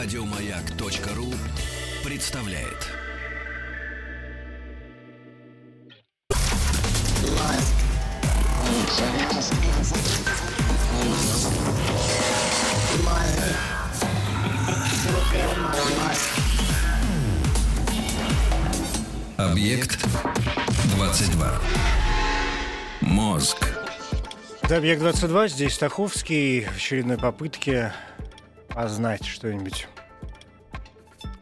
Радиомаяк.ру представляет. Объект 22. Мозг. Это «Объект-22», здесь Стаховский в очередной попытке познать что-нибудь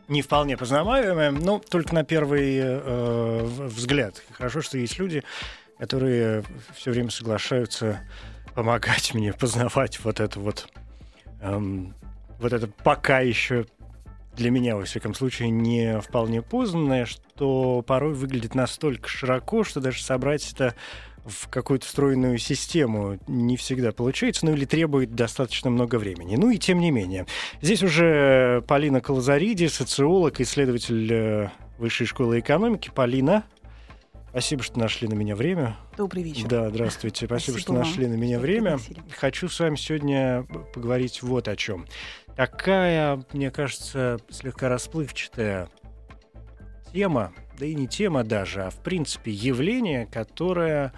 не вполне познаваемое, но только на первый э, взгляд. Хорошо, что есть люди, которые все время соглашаются помогать мне познавать вот это вот, эм, вот это пока еще для меня, во всяком случае, не вполне познанное, что порой выглядит настолько широко, что даже собрать это в какую-то стройную систему не всегда получается, ну или требует достаточно много времени. Ну и тем не менее. Здесь уже Полина Колозариди, социолог, исследователь э, Высшей школы экономики. Полина, Спасибо, что нашли на меня время. Добрый вечер. Да, здравствуйте. Спасибо, Спасибо что вам. нашли на меня время. Хочу с вами сегодня поговорить вот о чем. Такая, мне кажется, слегка расплывчатая тема, да и не тема даже, а в принципе явление, которое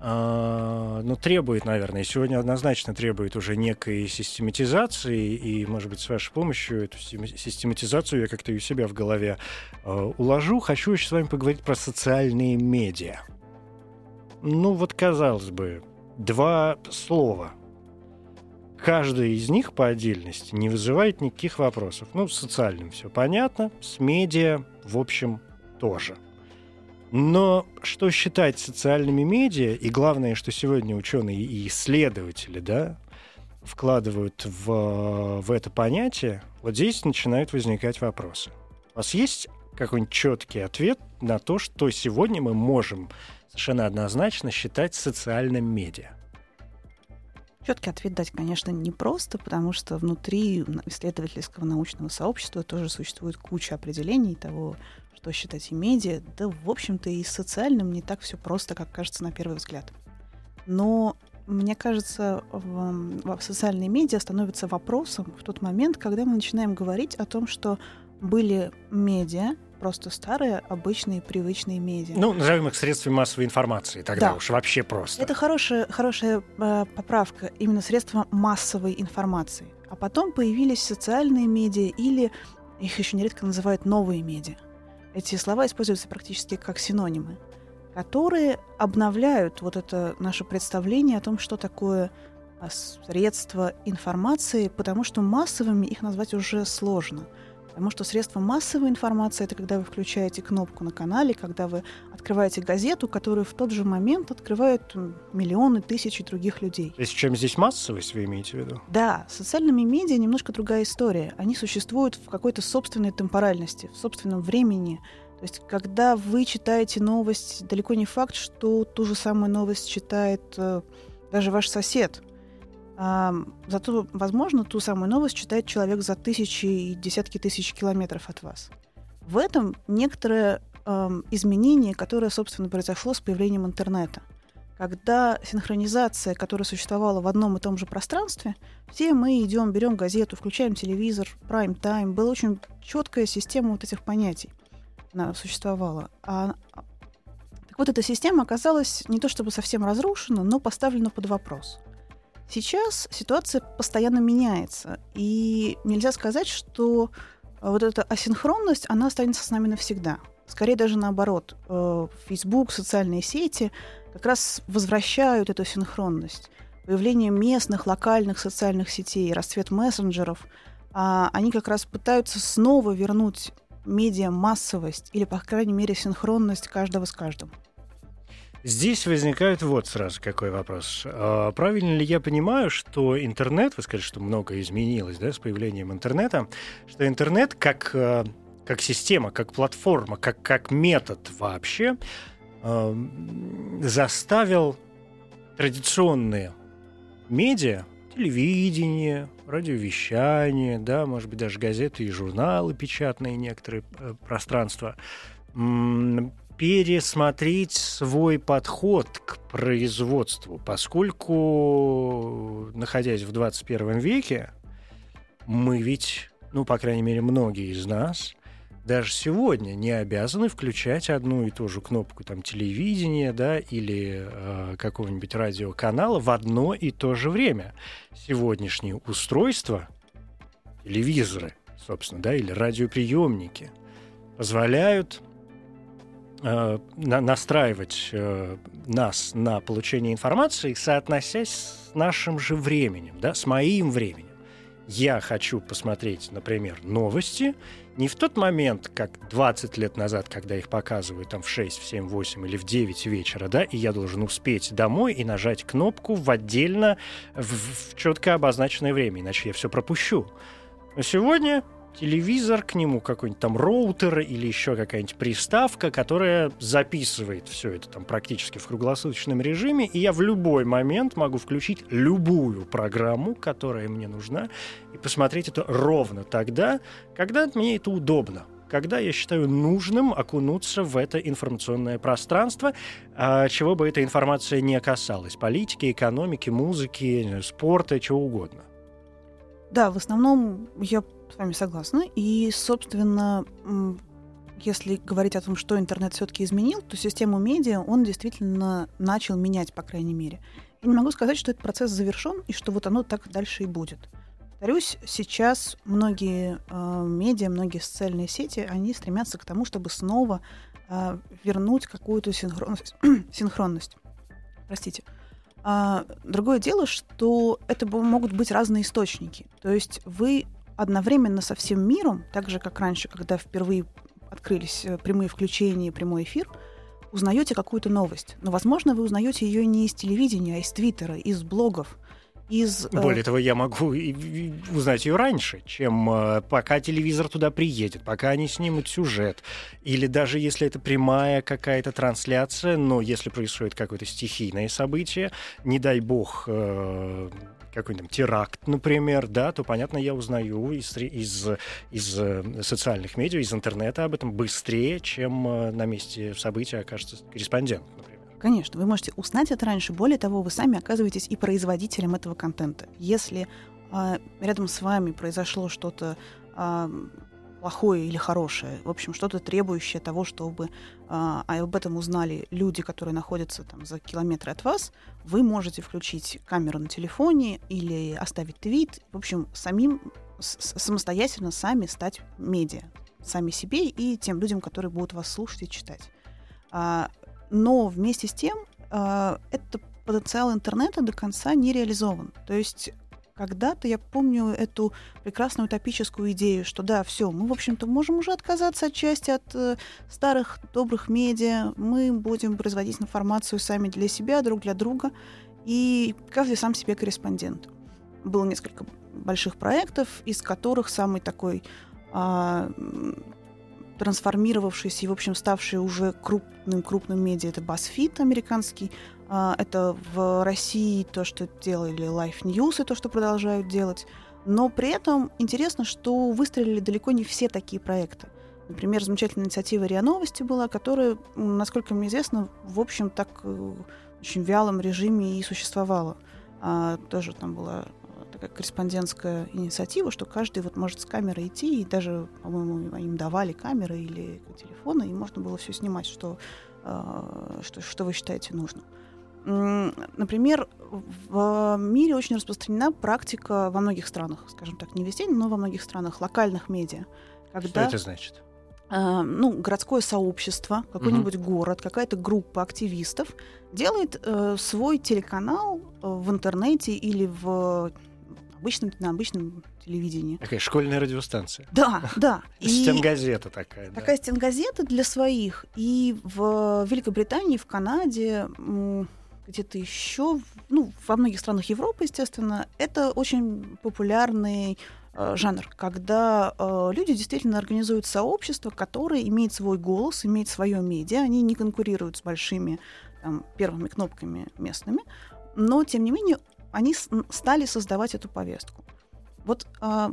Uh, ну, требует, наверное, сегодня однозначно требует уже некой систематизации, и, может быть, с вашей помощью эту систематизацию я как-то у себя в голове uh, уложу. Хочу еще с вами поговорить про социальные медиа. Ну, вот, казалось бы, два слова. Каждый из них по отдельности не вызывает никаких вопросов. Ну, с социальным все понятно, с медиа, в общем, тоже. Но что считать социальными медиа, и главное, что сегодня ученые и исследователи да, вкладывают в, в это понятие, вот здесь начинают возникать вопросы. У вас есть какой-нибудь четкий ответ на то, что сегодня мы можем совершенно однозначно считать социальным медиа? Четкий ответ дать, конечно, непросто, потому что внутри исследовательского научного сообщества тоже существует куча определений того, что считать и медиа, да, в общем-то, и социальным не так все просто, как кажется на первый взгляд. Но мне кажется, в, в социальные медиа становится вопросом в тот момент, когда мы начинаем говорить о том, что были медиа, просто старые, обычные, привычные медиа. Ну, назовем их средствами массовой информации, тогда да. уж вообще просто. Это хорошая, хорошая э, поправка, именно средства массовой информации. А потом появились социальные медиа или их еще нередко называют новые медиа. Эти слова используются практически как синонимы, которые обновляют вот это наше представление о том, что такое а, средства информации, потому что массовыми их назвать уже сложно. Потому что средства массовой информации — это когда вы включаете кнопку на канале, когда вы открываете газету, которую в тот же момент открывают миллионы, тысячи других людей. То есть чем здесь массовость вы имеете в виду? Да, с социальными медиа немножко другая история. Они существуют в какой-то собственной темпоральности, в собственном времени. То есть когда вы читаете новость, далеко не факт, что ту же самую новость читает э, даже ваш сосед — зато, возможно, ту самую новость читает человек за тысячи и десятки тысяч километров от вас. В этом некоторое э, изменение, которое, собственно, произошло с появлением интернета. Когда синхронизация, которая существовала в одном и том же пространстве, все мы идем, берем газету, включаем телевизор, прайм-тайм, была очень четкая система вот этих понятий. Она существовала. А, так вот, эта система оказалась не то чтобы совсем разрушена, но поставлена под вопрос – Сейчас ситуация постоянно меняется, и нельзя сказать, что э, вот эта асинхронность, она останется с нами навсегда. Скорее даже наоборот. Э, Facebook, социальные сети как раз возвращают эту синхронность. Появление местных, локальных социальных сетей, расцвет мессенджеров, а, они как раз пытаются снова вернуть медиа массовость или, по крайней мере, синхронность каждого с каждым. Здесь возникает вот сразу какой вопрос. А правильно ли я понимаю, что интернет, вы сказали, что многое изменилось да, с появлением интернета, что интернет как, э, как система, как платформа, как, как метод вообще э, заставил традиционные медиа, телевидение, радиовещание, да, может быть, даже газеты и журналы печатные, некоторые э, пространства, пересмотреть свой подход к производству, поскольку, находясь в 21 веке, мы ведь ну, по крайней мере, многие из нас, даже сегодня не обязаны включать одну и ту же кнопку там телевидения, да, или э, какого-нибудь радиоканала в одно и то же время. Сегодняшние устройства, телевизоры, собственно, да, или радиоприемники позволяют э, на, настраивать э, нас на получение информации, соотносясь с нашим же временем, да, с моим временем. Я хочу посмотреть, например, новости, не в тот момент, как 20 лет назад, когда их показывают там в 6, в 7, 8 или в 9 вечера, да, и я должен успеть домой и нажать кнопку в отдельно, в, в четко обозначенное время, иначе я все пропущу. Но сегодня телевизор, к нему какой-нибудь там роутер или еще какая-нибудь приставка, которая записывает все это там практически в круглосуточном режиме, и я в любой момент могу включить любую программу, которая мне нужна, и посмотреть это ровно тогда, когда мне это удобно когда я считаю нужным окунуться в это информационное пространство, а, чего бы эта информация не касалась. Политики, экономики, музыки, спорта, чего угодно. Да, в основном я с вами согласна. И, собственно, если говорить о том, что интернет все-таки изменил, то систему медиа он действительно начал менять, по крайней мере. Я не могу сказать, что этот процесс завершен и что вот оно так дальше и будет. Повторюсь, сейчас многие э, медиа, многие социальные сети, они стремятся к тому, чтобы снова э, вернуть какую-то синхронность. синхронность. Простите. А, другое дело, что это могут быть разные источники. То есть вы одновременно со всем миром, так же, как раньше, когда впервые открылись э, прямые включения, прямой эфир, узнаете какую-то новость. Но, возможно, вы узнаете ее не из телевидения, а из Твиттера, из блогов, из... Э, Более того, я могу узнать ее раньше, чем э, пока телевизор туда приедет, пока они снимут сюжет. Или даже если это прямая какая-то трансляция, но если происходит какое-то стихийное событие, не дай бог какой-нибудь теракт, например, да, то, понятно, я узнаю из, из, из э, социальных медиа, из интернета об этом быстрее, чем э, на месте события окажется корреспондент, например. Конечно, вы можете узнать это раньше. Более того, вы сами оказываетесь и производителем этого контента. Если э, рядом с вами произошло что-то плохое или хорошее, в общем, что-то требующее того, чтобы а, об этом узнали люди, которые находятся там за километры от вас, вы можете включить камеру на телефоне или оставить твит, в общем, самим самостоятельно сами стать медиа, сами себе и тем людям, которые будут вас слушать и читать. А, но вместе с тем а, это потенциал интернета до конца не реализован. То есть когда-то я помню эту прекрасную утопическую идею, что да, все, мы, в общем-то, можем уже отказаться отчасти от э, старых добрых медиа, мы будем производить информацию сами для себя, друг для друга, и каждый сам себе корреспондент. Было несколько больших проектов, из которых самый такой а, трансформировавшийся и, в общем, ставший уже крупным-крупным медиа, это BuzzFeed американский, а, это в России то, что делали Life News и то, что продолжают делать. Но при этом интересно, что выстрелили далеко не все такие проекты. Например, замечательная инициатива РИА Новости была, которая, насколько мне известно, в общем, так э, очень вялом режиме и существовала. А, тоже там была такая корреспондентская инициатива, что каждый вот может с камерой идти, и даже, по-моему, им давали камеры или телефоны, и можно было все снимать, что, э, что, что вы считаете нужным. Например, в мире очень распространена практика во многих странах, скажем так, не везде, но во многих странах локальных медиа. Когда, Что это значит? Э, ну, городское сообщество, какой-нибудь угу. город, какая-то группа активистов делает э, свой телеканал э, в интернете или в обычном, на обычном телевидении. Такая школьная радиостанция. Да, да. Стенгазета такая. Такая стенгазета для своих. И в Великобритании, в Канаде, где-то еще, ну, во многих странах Европы, естественно, это очень популярный э, жанр, когда э, люди действительно организуют сообщество, которое имеет свой голос, имеет свое медиа, они не конкурируют с большими там, первыми кнопками местными, но, тем не менее, они стали создавать эту повестку. Вот э,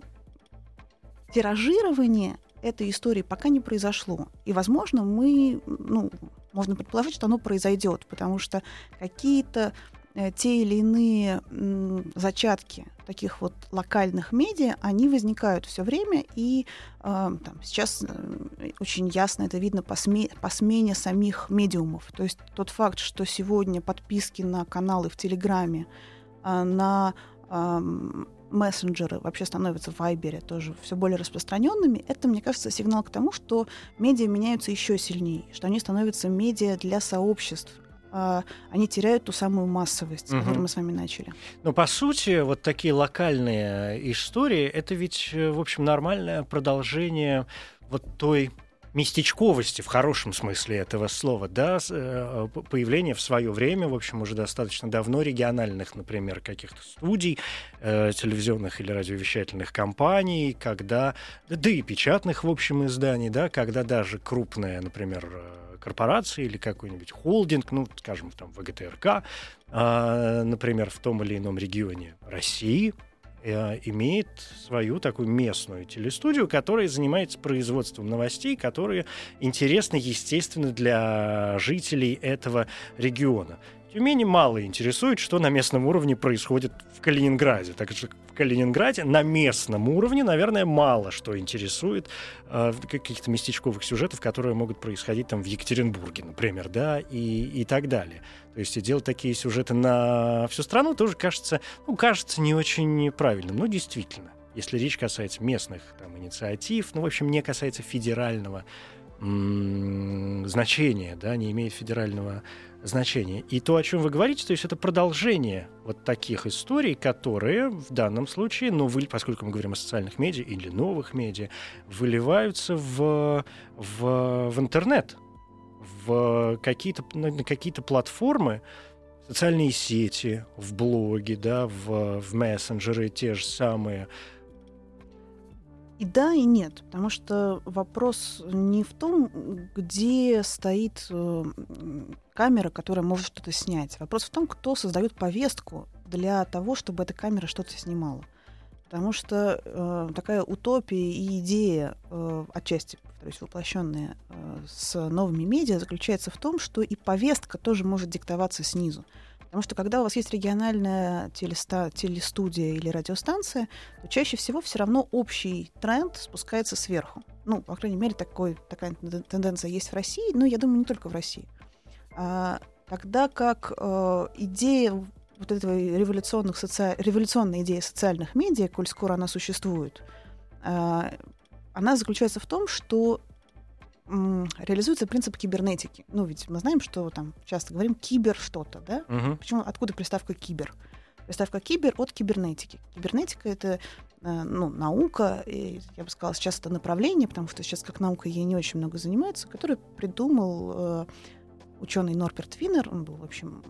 тиражирование этой истории пока не произошло. И, возможно, мы, ну, можно предположить, что оно произойдет, потому что какие-то э, те или иные м, зачатки таких вот локальных медиа, они возникают все время, и э, там, сейчас э, очень ясно это видно по, сме по смене самих медиумов. То есть тот факт, что сегодня подписки на каналы в Телеграме, э, на э, мессенджеры вообще становятся в Вайбере тоже все более распространенными, это, мне кажется, сигнал к тому, что медиа меняются еще сильнее, что они становятся медиа для сообществ, а, они теряют ту самую массовость, угу. которую мы с вами начали. Но по сути, вот такие локальные истории, это ведь, э, в общем, нормальное продолжение вот той местечковости в хорошем смысле этого слова, да, э, появление в свое время, в общем, уже достаточно давно региональных, например, каких-то студий, э, телевизионных или радиовещательных компаний, когда, да и печатных, в общем, изданий, да, когда даже крупная, например, корпорации или какой-нибудь холдинг, ну, скажем, там, ВГТРК, э, например, в том или ином регионе России, э, имеет свою такую местную телестудию, которая занимается производством новостей, которые интересны, естественно, для жителей этого региона. Менее, мало интересует, что на местном уровне происходит в Калининграде. Так что в Калининграде на местном уровне, наверное, мало что интересует э, каких-то местечковых сюжетов, которые могут происходить там в Екатеринбурге, например, да, и, и так далее. То есть делать такие сюжеты на всю страну тоже кажется, ну, кажется не очень правильным. Но действительно, если речь касается местных там, инициатив, ну, в общем, не касается федерального значения, да, не имеет федерального значение. И то, о чем вы говорите, то есть это продолжение вот таких историй, которые в данном случае, ну, вы, поскольку мы говорим о социальных медиа или новых медиа, выливаются в, в, в интернет, в какие-то, на какие-то платформы, социальные сети, в блоги, да, в, в мессенджеры те же самые, и да, и нет, потому что вопрос не в том, где стоит э, камера, которая может что-то снять. Вопрос в том, кто создает повестку для того, чтобы эта камера что-то снимала. Потому что э, такая утопия и идея, э, отчасти, повторюсь, воплощенная э, с новыми медиа, заключается в том, что и повестка тоже может диктоваться снизу. Потому что когда у вас есть региональная телеста, телестудия или радиостанция, то чаще всего все равно общий тренд спускается сверху. Ну, по крайней мере, такой, такая тенденция есть в России, но я думаю, не только в России. А, тогда как э, идея вот этой революционных соци... революционной идеи социальных медиа, коль скоро она существует, э, она заключается в том, что реализуется принцип кибернетики. Ну, ведь мы знаем, что там часто говорим кибер что-то, да? Угу. Почему, откуда приставка кибер? Приставка кибер от кибернетики. Кибернетика это э, ну, наука, и, я бы сказала, сейчас это направление, потому что сейчас как наука ей не очень много занимается, который придумал э, ученый Норберт Винер, он был, в общем,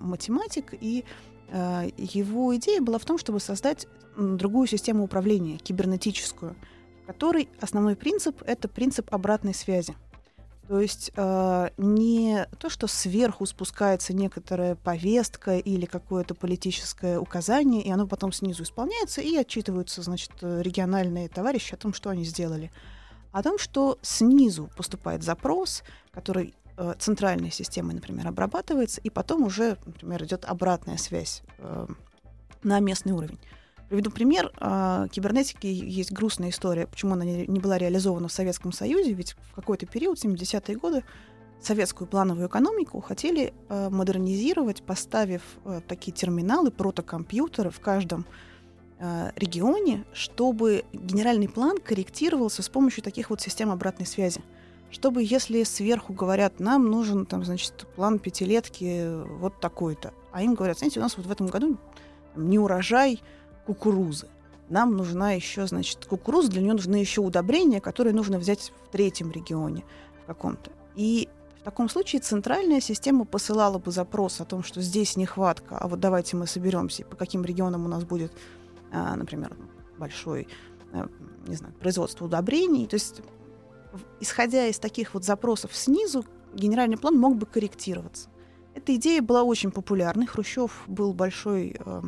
математик, и э, его идея была в том, чтобы создать другую систему управления, кибернетическую – который основной принцип — это принцип обратной связи. То есть э, не то, что сверху спускается некоторая повестка или какое-то политическое указание, и оно потом снизу исполняется, и отчитываются, значит, региональные товарищи о том, что они сделали. А о том, что снизу поступает запрос, который э, центральной системой, например, обрабатывается, и потом уже, например, идет обратная связь э, на местный уровень. Приведу пример. А, кибернетики есть грустная история, почему она не была реализована в Советском Союзе, ведь в какой-то период, 70-е годы, советскую плановую экономику хотели а, модернизировать, поставив а, такие терминалы, протокомпьютеры в каждом регионе, чтобы генеральный план корректировался с помощью таких вот систем обратной связи. Чтобы, если сверху говорят, нам нужен, там, значит, план пятилетки вот такой-то, а им говорят, знаете, у нас вот в этом году не урожай, кукурузы. Нам нужна еще, значит, кукуруза, для нее нужны еще удобрения, которые нужно взять в третьем регионе каком-то. И в таком случае центральная система посылала бы запрос о том, что здесь нехватка, а вот давайте мы соберемся, по каким регионам у нас будет, а, например, большой, а, не знаю, производство удобрений. То есть, исходя из таких вот запросов снизу, генеральный план мог бы корректироваться. Эта идея была очень популярной. Хрущев был большой а,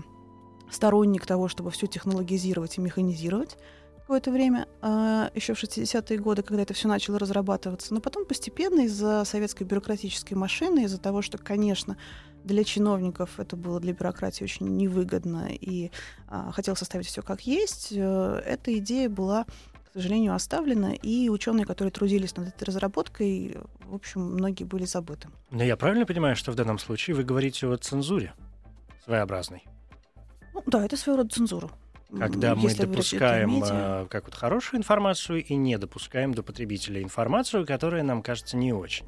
сторонник того, чтобы все технологизировать и механизировать. какое-то время, э, еще в 60-е годы, когда это все начало разрабатываться. Но потом постепенно из-за советской бюрократической машины, из-за того, что, конечно, для чиновников это было для бюрократии очень невыгодно и э, хотел составить все как есть, э, эта идея была к сожалению, оставлена, и ученые, которые трудились над этой разработкой, в общем, многие были забыты. Но я правильно понимаю, что в данном случае вы говорите о цензуре своеобразной? Ну, да, это своего рода цензура. Когда мы допускаем э, как вот хорошую информацию и не допускаем до потребителя информацию, которая нам кажется не очень.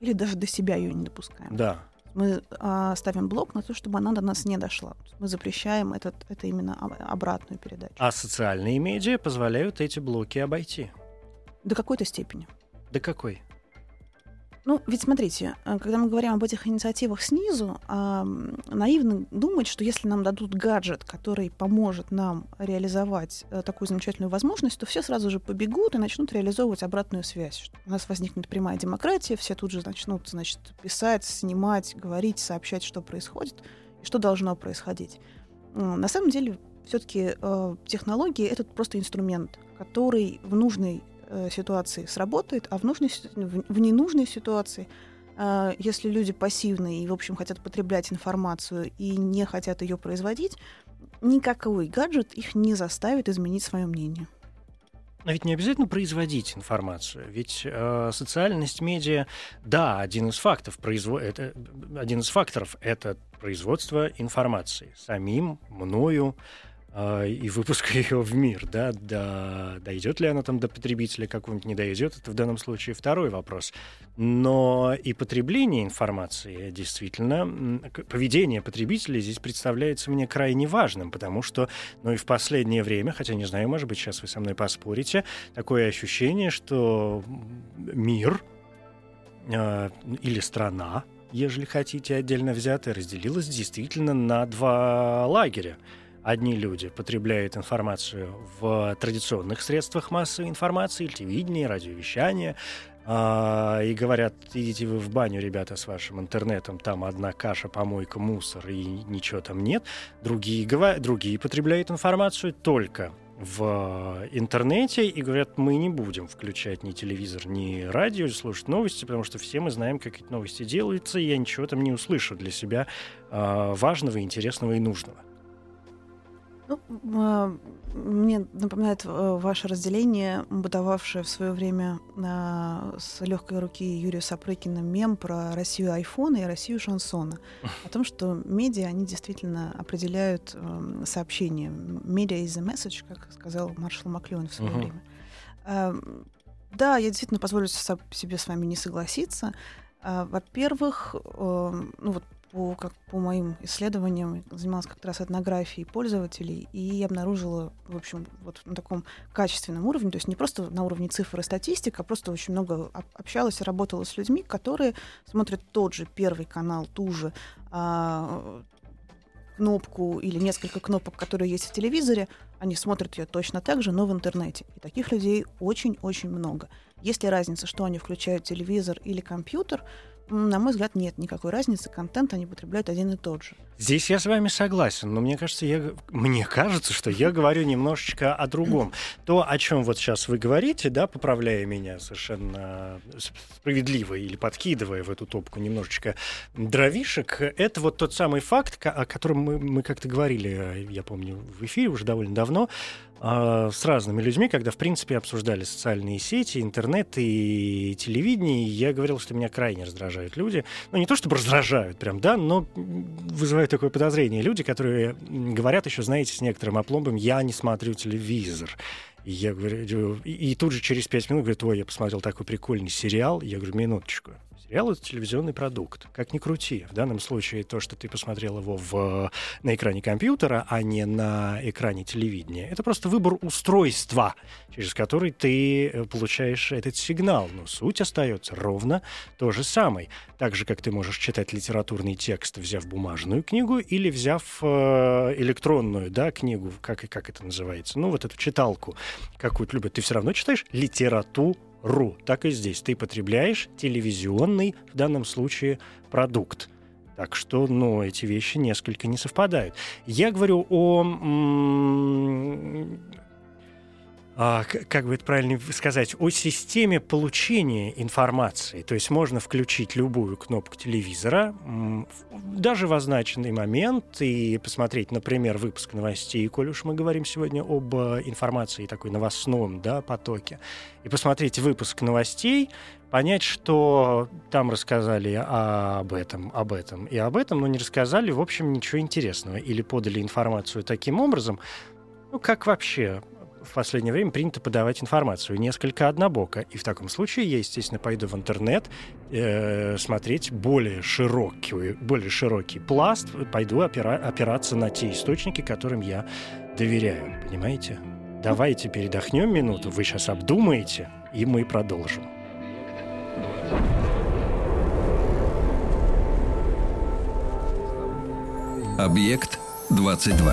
Или даже до себя ее не допускаем. Да. Мы а, ставим блок на то, чтобы она до нас не дошла. Мы запрещаем этот, это именно обратную передачу. А социальные медиа позволяют эти блоки обойти? До какой-то степени. До какой? Ну, ведь смотрите, э, когда мы говорим об этих инициативах снизу, э, наивно думать, что если нам дадут гаджет, который поможет нам реализовать э, такую замечательную возможность, то все сразу же побегут и начнут реализовывать обратную связь. Что у нас возникнет прямая демократия, все тут же начнут значит, писать, снимать, говорить, сообщать, что происходит и что должно происходить. На самом деле, все-таки э, технологии это просто инструмент, который в нужной э, ситуации сработает, а в, нужной, в ненужной ситуации, э, если люди пассивные и, в общем, хотят потреблять информацию и не хотят ее производить, никакой гаджет их не заставит изменить свое мнение. Но ведь не обязательно производить информацию. Ведь э, социальность медиа, да, один из фактов, произво... это, один из факторов это производство информации самим, мною, а, и выпуска ее в мир, да, да, дойдет ли она там до потребителя какого-нибудь, не дойдет, это в данном случае второй вопрос. Но и потребление информации, действительно, поведение потребителей здесь представляется мне крайне важным, потому что, ну и в последнее время, хотя не знаю, может быть, сейчас вы со мной поспорите, такое ощущение, что мир э, или страна, ежели хотите, отдельно взятая, разделилась действительно на два лагеря одни люди потребляют информацию в традиционных средствах массовой информации, телевидении, радиовещания, а, и говорят, идите вы в баню, ребята, с вашим интернетом, там одна каша, помойка, мусор, и ничего там нет. Другие, другие потребляют информацию только в интернете и говорят, мы не будем включать ни телевизор, ни радио, слушать новости, потому что все мы знаем, как эти новости делаются, и я ничего там не услышу для себя э, важного, интересного и нужного. Ну, а, мне напоминает э, ваше разделение, бытовавшее в свое время с легкой руки Юрия Сапрыкина мем про Россию айфона и Россию шансона. О том, что медиа, они действительно определяют э, сообщение. Медиа is a message, как сказал маршал Маклюэн в свое uh-huh. время. Э, да, я действительно позволю себе с вами не согласиться. А, во-первых, ну вот по, как, по моим исследованиям занималась как раз этнографией пользователей и обнаружила, в общем, вот на таком качественном уровне, то есть не просто на уровне цифр и статистик, а просто очень много общалась и работала с людьми, которые смотрят тот же первый канал, ту же а, кнопку или несколько кнопок, которые есть в телевизоре, они смотрят ее точно так же, но в интернете. И таких людей очень-очень много. Есть ли разница, что они включают телевизор или компьютер, на мой взгляд, нет никакой разницы. Контент они потребляют один и тот же. Здесь я с вами согласен, но мне кажется, я, мне кажется, что я говорю немножечко о другом. То, о чем вот сейчас вы говорите, да, поправляя меня совершенно справедливо или подкидывая в эту топку немножечко дровишек, это вот тот самый факт, о котором мы, мы как-то говорили, я помню, в эфире уже довольно давно, а, с разными людьми, когда, в принципе, обсуждали социальные сети, интернет и телевидение, и я говорил, что меня крайне раздражают люди. Ну, не то чтобы раздражают прям, да, но вызывают такое подозрение. Люди, которые говорят еще, знаете, с некоторым опломбом, я не смотрю телевизор. И я говорю, и тут же через пять минут говорит, ой, я посмотрел такой прикольный сериал. Я говорю, минуточку. Сериал — это телевизионный продукт. Как ни крути. В данном случае то, что ты посмотрел его в, на экране компьютера, а не на экране телевидения, это просто выбор устройства, через который ты э, получаешь этот сигнал. Но суть остается ровно то же самое. Так же, как ты можешь читать литературный текст, взяв бумажную книгу или взяв э, электронную да, книгу, как, как это называется, ну, вот эту читалку какую-то любят. Ты все равно читаешь литературу ру. Так и здесь. Ты потребляешь телевизионный, в данном случае, продукт. Так что, ну, эти вещи несколько не совпадают. Я говорю о как бы это правильно сказать, о системе получения информации. То есть можно включить любую кнопку телевизора, даже в означенный момент, и посмотреть, например, выпуск новостей, коль уж мы говорим сегодня об э, информации такой новостном да, потоке, и посмотреть выпуск новостей, понять, что там рассказали об этом, об этом и об этом, но не рассказали, в общем, ничего интересного. Или подали информацию таким образом, ну, как вообще в последнее время принято подавать информацию несколько однобоко. И в таком случае я, естественно, пойду в интернет э, смотреть более широкий, более широкий пласт, пойду опира, опираться на те источники, которым я доверяю. Понимаете? Давайте передохнем минуту, вы сейчас обдумаете, и мы продолжим. Объект 22.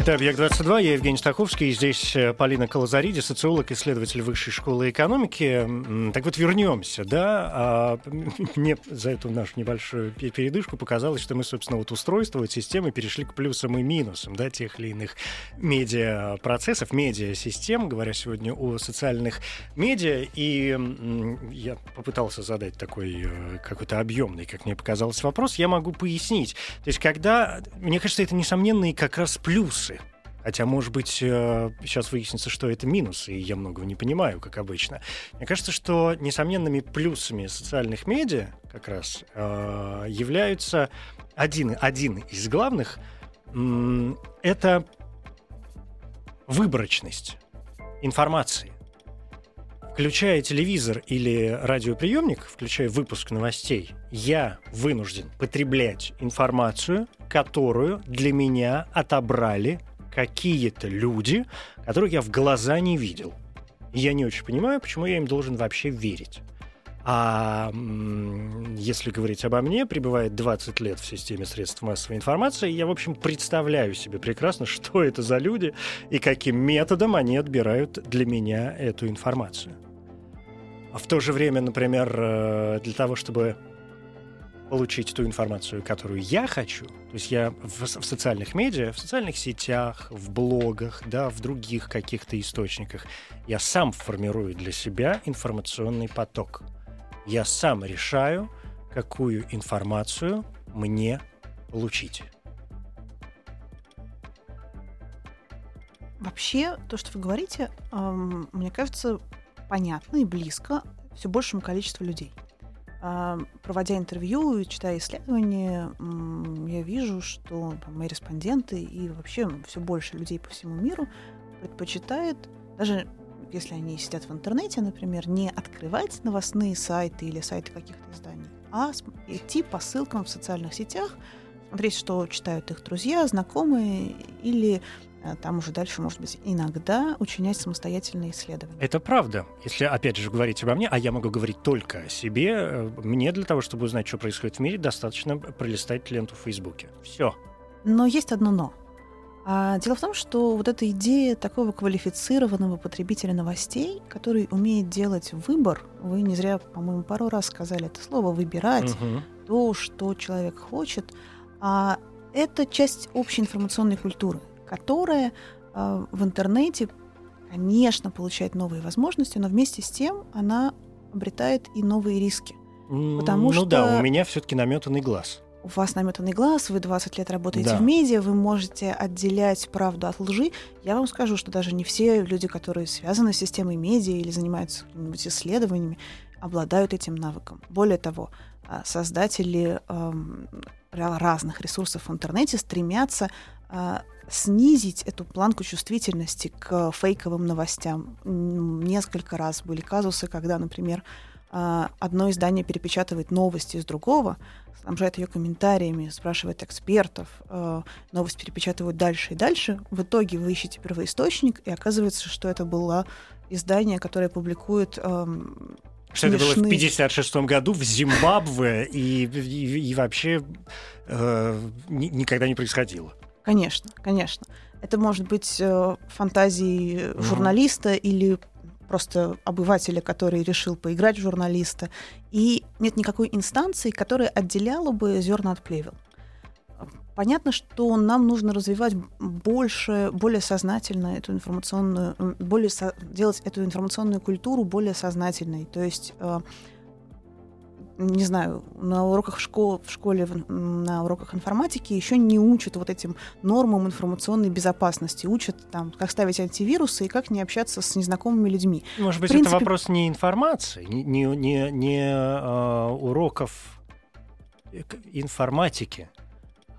Это «Объект-22», я Евгений Стаховский, и здесь э, Полина Колозариди, социолог, исследователь Высшей школы экономики. Так вот, вернемся, да. А, мне за эту нашу небольшую передышку показалось, что мы, собственно, вот устройство, вот системы перешли к плюсам и минусам, да, тех или иных медиапроцессов, медиасистем, говоря сегодня о социальных медиа, и я попытался задать такой э, какой-то объемный, как мне показалось, вопрос, я могу пояснить. То есть, когда, мне кажется, это несомненные как раз плюсы Хотя, может быть, сейчас э, выяснится, что это минусы, и я многого не понимаю, как обычно. Мне кажется, что несомненными плюсами социальных медиа как раз э, являются один, один из главных — это выборочность информации. Включая телевизор или радиоприемник, включая выпуск новостей, я вынужден потреблять информацию, которую для меня отобрали какие-то люди, которых я в глаза не видел. Я не очень понимаю, почему я им должен вообще верить. А если говорить обо мне, пребывает 20 лет в системе средств массовой информации, я, в общем, представляю себе прекрасно, что это за люди и каким методом они отбирают для меня эту информацию. А в то же время, например, э, для того, чтобы получить ту информацию, которую я хочу, то есть я в, в социальных медиа, в социальных сетях, в блогах, да, в других каких-то источниках, я сам формирую для себя информационный поток. Я сам решаю, какую информацию мне получить. Вообще, то, что вы говорите, эм, мне кажется, понятно и близко все большему количеству людей. А, проводя интервью и читая исследования, я вижу, что мои респонденты и вообще все больше людей по всему миру предпочитают, даже если они сидят в интернете, например, не открывать новостные сайты или сайты каких-то изданий, а идти по ссылкам в социальных сетях, смотреть, что читают их друзья, знакомые или Э, там уже дальше, может быть, иногда учинять самостоятельные исследования. Это правда. Если, опять же, говорить обо мне, а я могу говорить только о себе, э, мне для того, чтобы узнать, что происходит в мире, достаточно пролистать ленту в Фейсбуке. Все. Но есть одно «но». А, дело в том, что вот эта идея такого квалифицированного потребителя новостей, который умеет делать выбор, вы не зря, по-моему, пару раз сказали это слово, выбирать угу. то, что человек хочет, это часть общей информационной культуры которая э, в интернете, конечно, получает новые возможности, но вместе с тем она обретает и новые риски. Потому ну что да, у меня все-таки наметанный глаз. У вас наметанный глаз, вы 20 лет работаете да. в медиа, вы можете отделять правду от лжи. Я вам скажу, что даже не все люди, которые связаны с системой медиа или занимаются какими-нибудь исследованиями, обладают этим навыком. Более того, а, создатели эм, разных ресурсов в интернете стремятся э, снизить эту планку чувствительности к фейковым новостям. Несколько раз были казусы, когда, например, а, одно издание перепечатывает новости из другого, снабжает ее комментариями, спрашивает экспертов, а, новость перепечатывают дальше и дальше. В итоге вы ищете первоисточник, и оказывается, что это было издание, которое публикует что это было в 56 году в Зимбабве и, и, и вообще э, никогда не происходило. Конечно, конечно. Это может быть э, фантазии mm-hmm. журналиста или просто обывателя, который решил поиграть в журналиста. И нет никакой инстанции, которая отделяла бы зерна от плевел. Понятно, что нам нужно развивать больше, более сознательно эту информационную, более со, делать эту информационную культуру более сознательной. То есть э, не знаю, на уроках в, школ, в школе, на уроках информатики еще не учат вот этим нормам информационной безопасности. Учат там, как ставить антивирусы и как не общаться с незнакомыми людьми. Может быть, принципе... это вопрос не информации, не, не, не, не а, уроков информатики,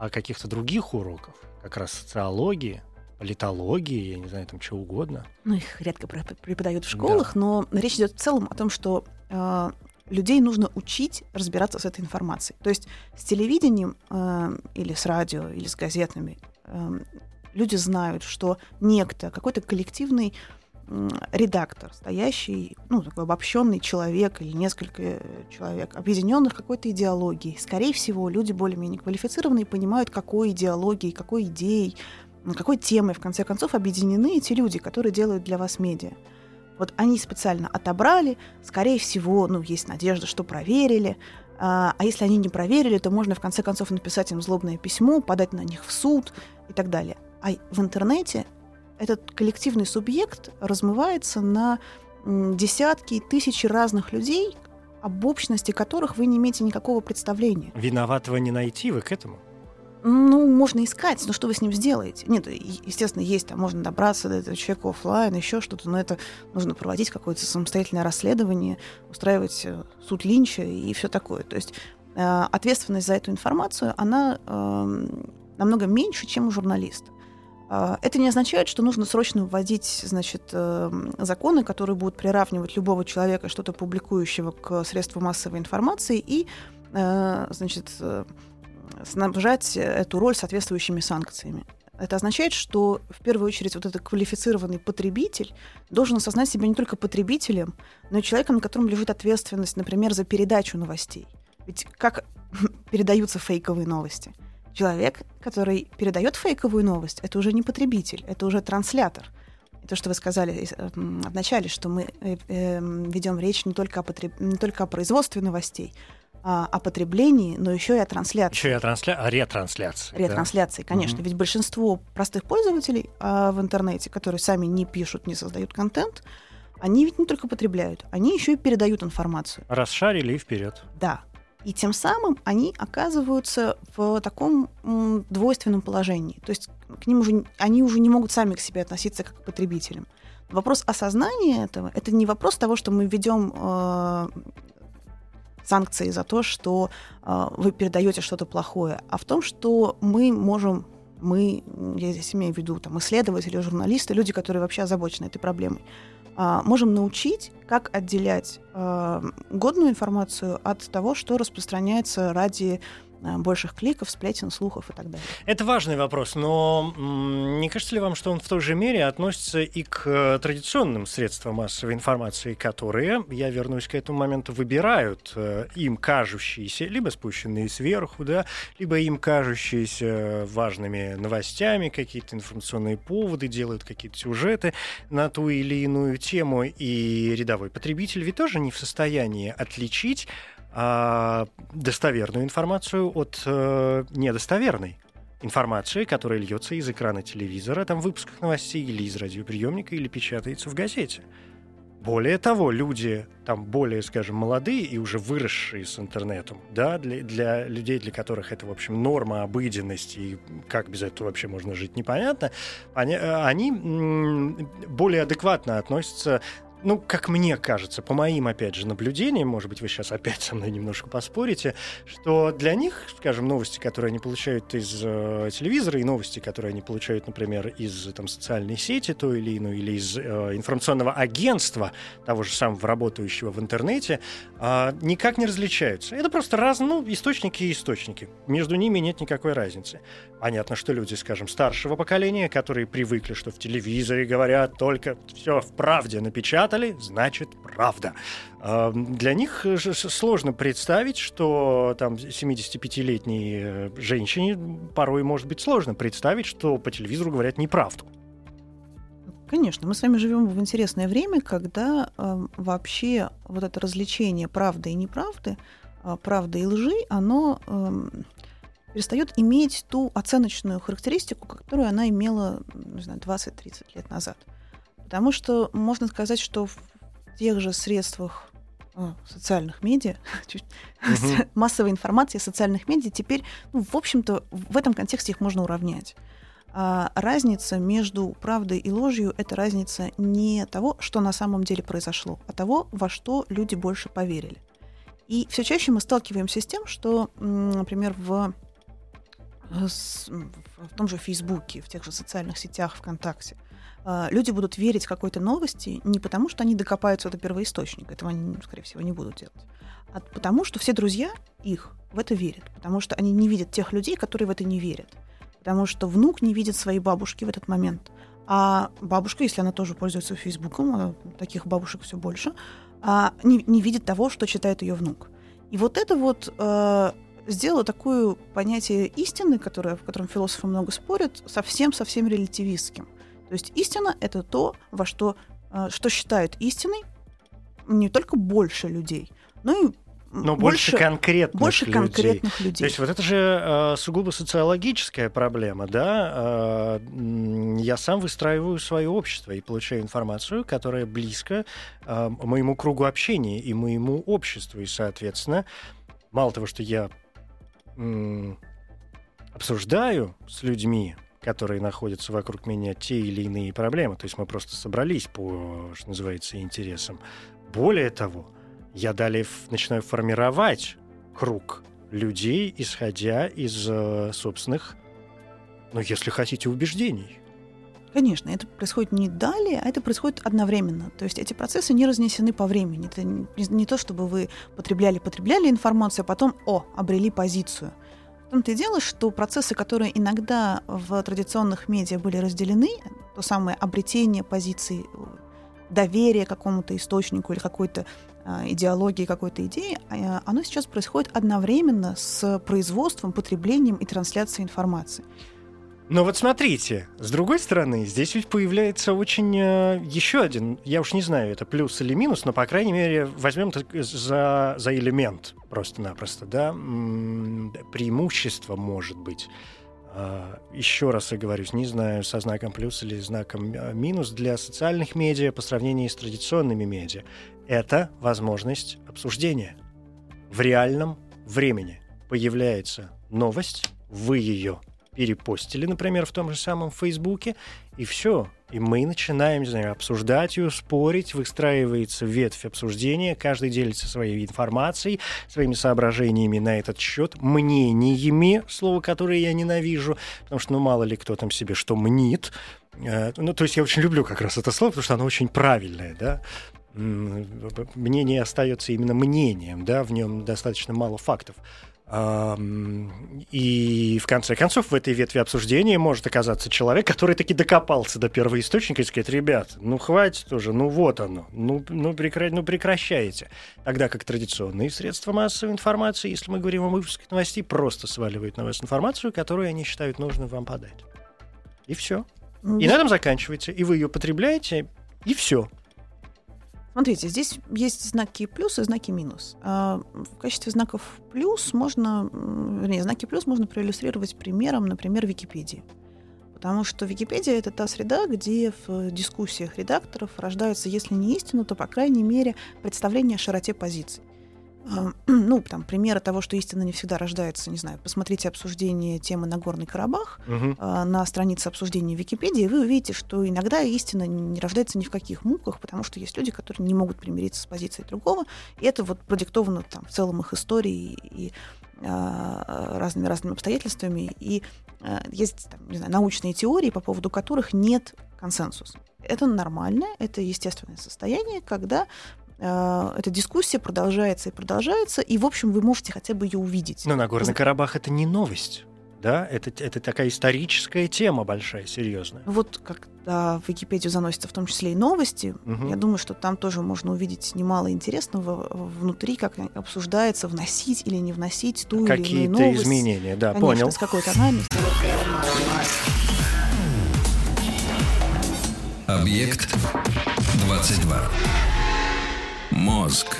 а каких-то других уроков, как раз социологии, политологии, я не знаю, там чего угодно. Ну, их редко преподают в школах, да. но речь идет в целом о том, что э, людей нужно учить разбираться с этой информацией. То есть с телевидением э, или с радио, или с газетами э, люди знают, что некто, какой-то коллективный редактор, стоящий, ну, такой обобщенный человек или несколько человек, объединенных какой-то идеологией. Скорее всего, люди более-менее квалифицированные понимают, какой идеологией, какой идеей, какой темой, в конце концов, объединены эти люди, которые делают для вас медиа. Вот они специально отобрали, скорее всего, ну, есть надежда, что проверили. А, а если они не проверили, то можно в конце концов написать им злобное письмо, подать на них в суд и так далее. А в интернете этот коллективный субъект размывается на десятки и тысячи разных людей, об общности которых вы не имеете никакого представления. Виноватого не найти, вы к этому? Ну, можно искать, но что вы с ним сделаете? Нет, естественно, есть, там можно добраться до этого человека офлайн, еще что-то, но это нужно проводить какое-то самостоятельное расследование, устраивать э, суд Линча и все такое. То есть э, ответственность за эту информацию, она э, намного меньше, чем у журналиста. Э, это не означает, что нужно срочно вводить значит, э, законы, которые будут приравнивать любого человека, что-то публикующего к средству массовой информации и значит, снабжать эту роль соответствующими санкциями. Это означает, что в первую очередь вот этот квалифицированный потребитель должен осознать себя не только потребителем, но и человеком, на котором лежит ответственность, например, за передачу новостей. Ведь как передаются фейковые новости? Человек, который передает фейковую новость, это уже не потребитель, это уже транслятор. И то, что вы сказали э, в начале, что мы э, эм, ведем речь не только о, потреб... не только о производстве новостей, а, о потреблении, но еще и о трансляции. Еще и о, трансля... о ретрансляции. Ретрансляции, да? конечно. Mm-hmm. Ведь большинство простых пользователей а, в интернете, которые сами не пишут, не создают контент, они ведь не только потребляют, они еще и передают информацию. Расшарили и вперед. Да. И тем самым они оказываются в таком двойственном положении. То есть к ним уже, они уже не могут сами к себе относиться как к потребителям. Вопрос осознания этого это не вопрос того, что мы ведем э, санкции за то, что э, вы передаете что-то плохое, а в том, что мы можем мы, я здесь имею в виду там, исследователи, журналисты, люди, которые вообще озабочены этой проблемой, можем научить, как отделять э, годную информацию от того, что распространяется ради больших кликов, сплетен, слухов и так далее. Это важный вопрос, но не кажется ли вам, что он в той же мере относится и к э, традиционным средствам массовой информации, которые, я вернусь к этому моменту, выбирают э, им кажущиеся, либо спущенные сверху, да, либо им кажущиеся важными новостями, какие-то информационные поводы, делают какие-то сюжеты на ту или иную тему, и рядовой потребитель ведь тоже не в состоянии отличить а, достоверную информацию от э, недостоверной информации, которая льется из экрана телевизора, там в выпусках новостей или из радиоприемника, или печатается в газете. Более того, люди там более, скажем, молодые и уже выросшие с интернетом, да, для, для людей, для которых это, в общем, норма обыденности, и как без этого вообще можно жить, непонятно, они, э, они более адекватно относятся ну, как мне кажется, по моим, опять же, наблюдениям, может быть, вы сейчас опять со мной немножко поспорите, что для них, скажем, новости, которые они получают из э, телевизора, и новости, которые они получают, например, из там, социальной сети той или иной, или из э, информационного агентства, того же самого работающего в интернете, э, никак не различаются. Это просто раз, ну, источники и источники. Между ними нет никакой разницы. Понятно, что люди, скажем, старшего поколения, которые привыкли, что в телевизоре говорят только все в правде напечатано, спрятали, значит правда. А, для них сложно представить, что там 75-летней э, женщине порой может быть сложно представить, что по телевизору говорят неправду. Конечно, мы с вами живем в интересное время, когда э, вообще вот это развлечение правды и неправды, э, правды и лжи, оно э, перестает иметь ту оценочную характеристику, которую она имела, не знаю, 20-30 лет назад. Потому что можно сказать, что в тех же средствах о, социальных медиа, mm-hmm. массовой информации социальных медиа теперь, ну, в общем-то, в этом контексте их можно уравнять. А разница между правдой и ложью — это разница не того, что на самом деле произошло, а того, во что люди больше поверили. И все чаще мы сталкиваемся с тем, что, например, в, э, в том же Фейсбуке, в тех же социальных сетях, ВКонтакте, а, люди будут верить какой-то новости не потому, что они докопаются до первоисточника, этого они, скорее всего, не будут делать, а потому, что все друзья их в это верят, потому что они не видят тех людей, которые в это не верят потому что внук не видит своей бабушки в этот момент. А бабушка, если она тоже пользуется Фейсбуком, а таких бабушек все больше, а, не, не видит того, что читает ее внук. И вот это вот э, сделало такое понятие истины, которое, в котором философы много спорят, совсем-совсем релятивистским. То есть истина — это то, во что, э, что считают истиной не только больше людей, но и но больше, больше конкретных больше людей. конкретных людей. То есть вот это же э, сугубо социологическая проблема, да? Э, я сам выстраиваю свое общество и получаю информацию, которая близко э, моему кругу общения и моему обществу, и соответственно, мало того, что я э, обсуждаю с людьми которые находятся вокруг меня, те или иные проблемы. То есть мы просто собрались по, что называется, интересам. Более того, я далее начинаю формировать круг людей, исходя из э, собственных, ну, если хотите, убеждений. Конечно, это происходит не далее, а это происходит одновременно. То есть эти процессы не разнесены по времени. Это не, не то, чтобы вы потребляли-потребляли информацию, а потом, о, обрели позицию. Том-то и дело, что процессы, которые иногда в традиционных медиа были разделены, то самое обретение позиции, доверие какому-то источнику или какой-то а, идеологии, какой-то идеи, а, оно сейчас происходит одновременно с производством, потреблением и трансляцией информации. Но вот смотрите, с другой стороны, здесь ведь появляется очень э, еще один, я уж не знаю, это плюс или минус, но, по крайней мере, возьмем за, за элемент просто-напросто, да, преимущество может быть. Uh, еще раз я говорю, не знаю, со знаком плюс или знаком э, минус для социальных медиа по сравнению с традиционными медиа это возможность обсуждения. В реальном времени появляется новость, вы ее перепостили, например, в том же самом Фейсбуке, и все. И мы начинаем, не знаю, обсуждать ее, спорить, выстраивается ветвь обсуждения, каждый делится своей информацией, своими соображениями на этот счет, мнениями, слово, которое я ненавижу, потому что, ну, мало ли кто там себе что мнит. Э, ну, то есть я очень люблю как раз это слово, потому что оно очень правильное, да мнение остается именно мнением, да, в нем достаточно мало фактов. И в конце концов в этой ветви обсуждения может оказаться человек, который таки докопался до первоисточника и сказать, ребят, ну хватит уже, ну вот оно, ну, ну, прекра... ну прекращайте. Тогда как традиционные средства массовой информации, если мы говорим о выпуске новостей, просто сваливают на вас информацию, которую они считают нужным вам подать. И все. И на этом заканчивается. И вы ее потребляете, и все. Смотрите, здесь есть знаки плюс и знаки минус. А, в качестве знаков плюс можно, вернее, знаки плюс можно проиллюстрировать примером, например, Википедии. Потому что Википедия — это та среда, где в дискуссиях редакторов рождается, если не истина, то, по крайней мере, представление о широте позиций. А, ну, там, примеры того, что истина не всегда рождается, не знаю, посмотрите обсуждение темы Нагорный Карабах угу. на странице обсуждения Википедии, и вы увидите, что иногда истина не рождается ни в каких муках, потому что есть люди, которые не могут примириться с позицией другого, и это вот продиктовано там в целом их историей и разными разными обстоятельствами, и есть там, не знаю, научные теории, по поводу которых нет консенсуса. Это нормально, это естественное состояние, когда эта дискуссия продолжается и продолжается, и, в общем, вы можете хотя бы ее увидеть. Но Нагорный Карабах — это не новость. Да, это, это такая историческая тема большая, серьезная. Вот когда в Википедию заносятся в том числе и новости, угу. я думаю, что там тоже можно увидеть немало интересного внутри, как обсуждается, вносить или не вносить ту или иную новость. Какие-то изменения, да, Конечно, понял. с какой тональностью. Объект 22. Мозг.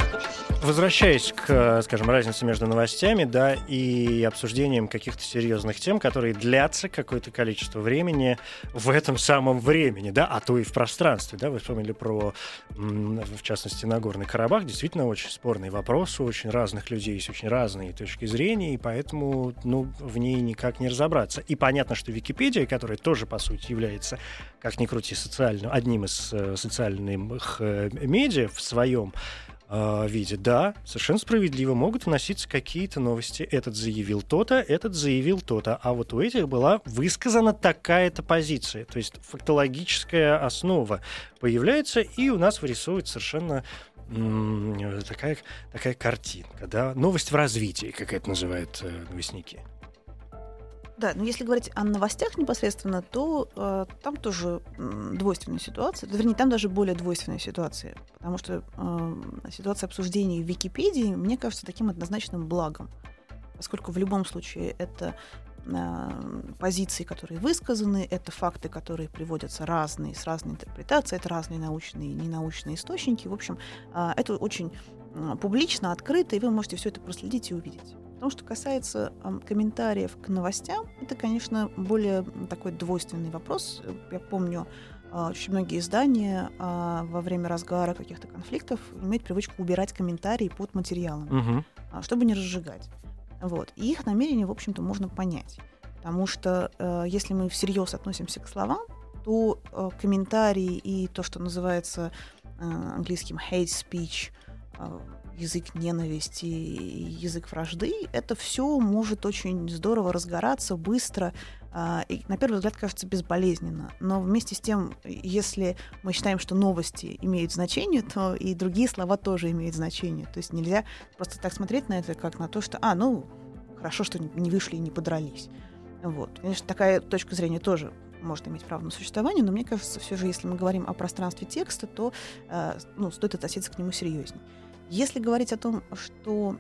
Возвращаясь к, скажем, разнице между новостями, да, и обсуждением каких-то серьезных тем, которые длятся какое-то количество времени в этом самом времени, да, а то и в пространстве, да, вы вспомнили про, в частности, Нагорный Карабах, действительно очень спорный вопрос, у очень разных людей есть очень разные точки зрения, и поэтому, ну, в ней никак не разобраться. И понятно, что Википедия, которая тоже, по сути, является, как ни крути, социальным, одним из э, социальных э, медиа в своем э, виде. Да, совершенно справедливо могут вноситься какие-то новости. Этот заявил то-то, этот заявил то-то. А вот у этих была высказана такая-то позиция. То есть фактологическая основа появляется, и у нас вырисовывается совершенно такая, такая картинка. Да? Новость в развитии, как это называют э, новостники. Да, но если говорить о новостях непосредственно, то э, там тоже э, двойственная ситуация. Вернее, там даже более двойственная ситуация. Потому что э, ситуация обсуждений в Википедии, мне кажется, таким однозначным благом. Поскольку в любом случае это э, позиции, которые высказаны, это факты, которые приводятся разные, с разной интерпретацией, это разные научные и ненаучные источники. В общем, э, это очень публично, открыто, и вы можете все это проследить и увидеть. Том, что касается комментариев к новостям, это, конечно, более такой двойственный вопрос. Я помню, э, очень многие издания э, во время разгара каких-то конфликтов имеют привычку убирать комментарии под материалом, угу. чтобы не разжигать. Вот. И их намерение, в общем-то, можно понять. Потому что э, если мы всерьез относимся к словам, то э, комментарии и то, что называется э, английским hate speech, язык ненависти, язык вражды, это все может очень здорово разгораться, быстро, а, и на первый взгляд кажется безболезненно. Но вместе с тем, если мы считаем, что новости имеют значение, то и другие слова тоже имеют значение. То есть нельзя просто так смотреть на это, как на то, что, а, ну, хорошо, что не вышли и не подрались. Вот. Конечно, такая точка зрения тоже может иметь право на существование, но мне кажется, все же, если мы говорим о пространстве текста, то э, ну, стоит относиться к нему серьезнее. Если говорить о том, что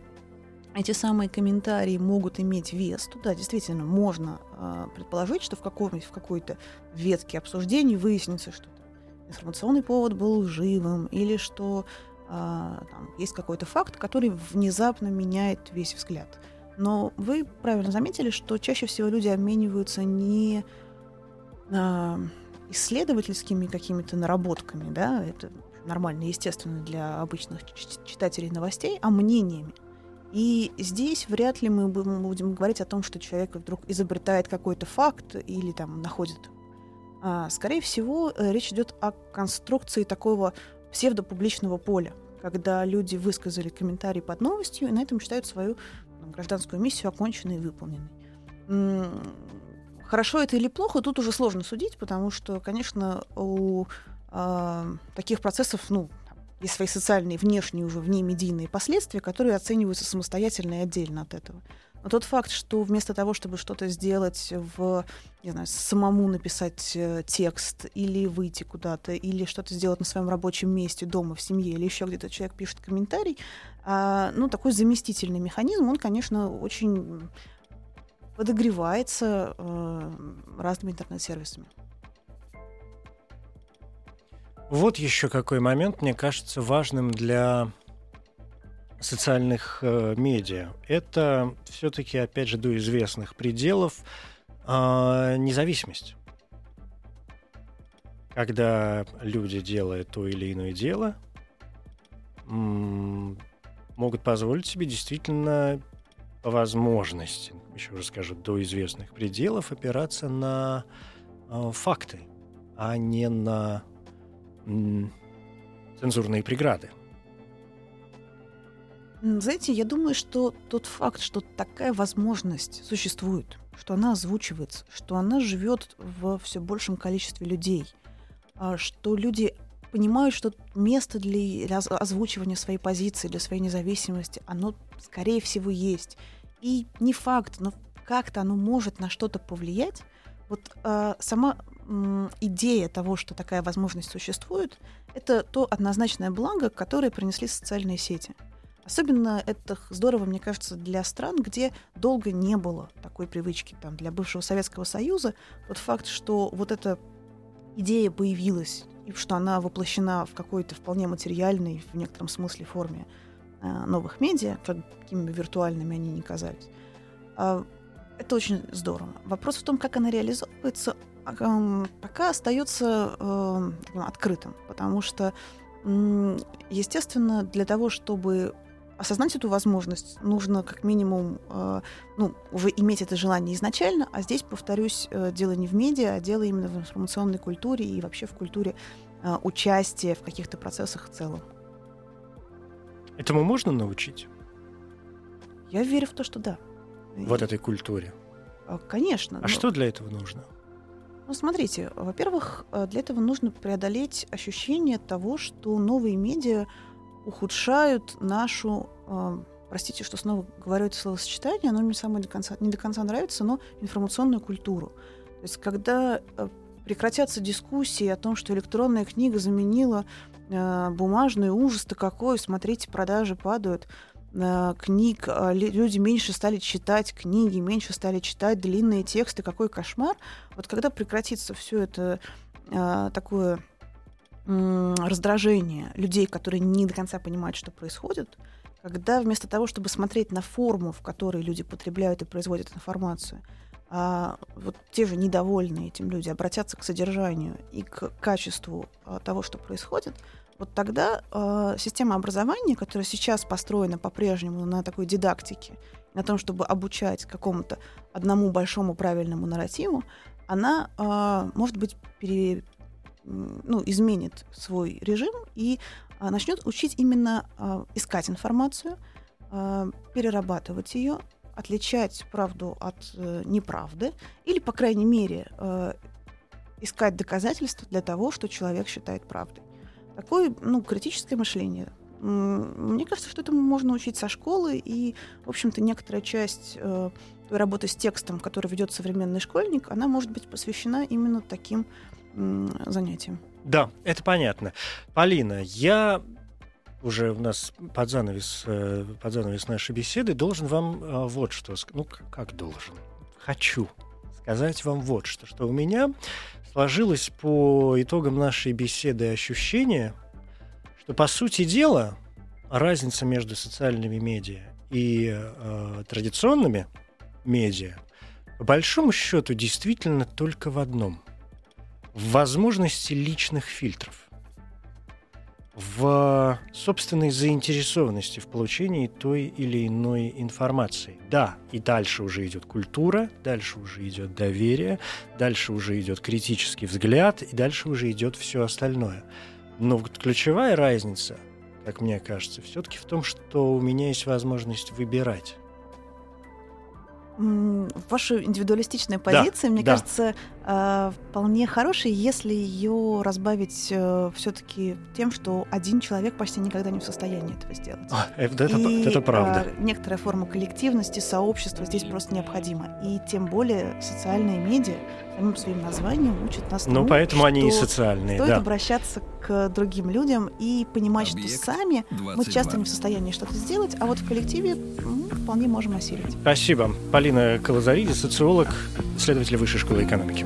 эти самые комментарии могут иметь вес, то да, действительно, можно э, предположить, что в, каком-нибудь, в какой-то ветке обсуждений выяснится, что информационный повод был лживым, или что э, там, есть какой-то факт, который внезапно меняет весь взгляд. Но вы правильно заметили, что чаще всего люди обмениваются не э, исследовательскими какими-то наработками, да, это нормально, естественно, для обычных читателей новостей, а мнениями. И здесь вряд ли мы будем говорить о том, что человек вдруг изобретает какой-то факт или там находит. А, скорее всего, э, речь идет о конструкции такого псевдопубличного поля, когда люди высказали комментарий под новостью и на этом считают свою там, гражданскую миссию оконченной и выполненной. Хорошо это или плохо, тут уже сложно судить, потому что, конечно, у таких процессов, ну, есть свои социальные, внешние уже, вне медийные последствия, которые оцениваются самостоятельно и отдельно от этого. Но тот факт, что вместо того, чтобы что-то сделать в, не знаю, самому написать э, текст или выйти куда-то, или что-то сделать на своем рабочем месте, дома, в семье, или еще где-то человек пишет комментарий, а, ну, такой заместительный механизм, он, конечно, очень подогревается э, разными интернет-сервисами. Вот еще какой момент, мне кажется, важным для социальных э, медиа. Это все-таки, опять же, до известных пределов э, независимость. Когда люди, делая то или иное дело, могут позволить себе действительно по возможности, еще раз скажу, до известных пределов опираться на э, факты, а не на цензурные преграды. Знаете, я думаю, что тот факт, что такая возможность существует, что она озвучивается, что она живет в все большем количестве людей, а, что люди понимают, что место для озвучивания своей позиции, для своей независимости, оно, скорее всего, есть. И не факт, но как-то оно может на что-то повлиять, вот э, сама идея того, что такая возможность существует, это то однозначное благо, которое принесли социальные сети. Особенно это здорово, мне кажется, для стран, где долго не было такой привычки. Там, для бывшего Советского Союза тот факт, что вот эта идея появилась, и что она воплощена в какой-то вполне материальной, в некотором смысле, форме э, новых медиа, какими бы виртуальными они ни казались, э, это очень здорово. Вопрос в том, как она реализовывается, пока остается э, открытым, потому что, естественно, для того, чтобы осознать эту возможность, нужно как минимум э, ну, уже иметь это желание изначально, а здесь, повторюсь, э, дело не в медиа, а дело именно в информационной культуре и вообще в культуре э, участия в каких-то процессах в целом. Этому можно научить? Я верю в то, что да. Вот этой культуре? Э, конечно. А но... что для этого нужно? Ну, смотрите, во-первых, э, для этого нужно преодолеть ощущение того, что новые медиа ухудшают нашу, э, простите, что снова говорю это словосочетание, оно мне самое до конца, не до конца нравится, но информационную культуру. То есть когда э, прекратятся дискуссии о том, что электронная книга заменила э, бумажную, ужас-то какой, смотрите, продажи падают, книг, э, люди меньше стали читать книги, меньше стали читать длинные тексты, какой кошмар. Вот когда прекратится все это э, такое раздражение людей, которые не до конца понимают, что происходит, когда вместо того, чтобы смотреть на форму, в которой люди потребляют и производят информацию, а вот те же недовольные этим люди обратятся к содержанию и к качеству а, того, что происходит, вот тогда а, система образования, которая сейчас построена по-прежнему на такой дидактике, на том, чтобы обучать какому-то одному большому правильному нарративу, она а, может быть пере, ну, изменит свой режим и а, начнет учить именно а, искать информацию, а, перерабатывать ее, отличать правду от э, неправды, или, по крайней мере, э, искать доказательства для того, что человек считает правдой. Такое ну, критическое мышление. Мне кажется, что этому можно учить со школы, и, в общем-то, некоторая часть э, работы с текстом, которую ведет современный школьник, она может быть посвящена именно таким занятием. Да, это понятно. Полина, я уже у нас под занавес, э, под занавес нашей беседы должен вам э, вот что... Ну, как должен? Хочу сказать вам вот что. Что у меня сложилось по итогам нашей беседы ощущение, что, по сути дела, разница между социальными медиа и э, традиционными медиа, по большому счету, действительно только в одном – в возможности личных фильтров, в собственной заинтересованности в получении той или иной информации. Да, и дальше уже идет культура, дальше уже идет доверие, дальше уже идет критический взгляд, и дальше уже идет все остальное. Но ключевая разница, как мне кажется, все-таки в том, что у меня есть возможность выбирать ваша индивидуалистичная позиция, да, мне да. кажется, вполне хорошей, если ее разбавить э, все-таки тем, что один человек почти никогда не в состоянии этого сделать. А, это, И, это правда. Э, некоторая форма коллективности, сообщества здесь просто необходима. И тем более социальные медиа самим своим названием учат нас Ну, поэтому они и социальные, стоит да. обращаться к другим людям и понимать, Объект что сами 22. мы часто не в состоянии что-то сделать, а вот в коллективе мы вполне можем осилить. Спасибо. Полина Калазариди, социолог, исследователь Высшей школы экономики.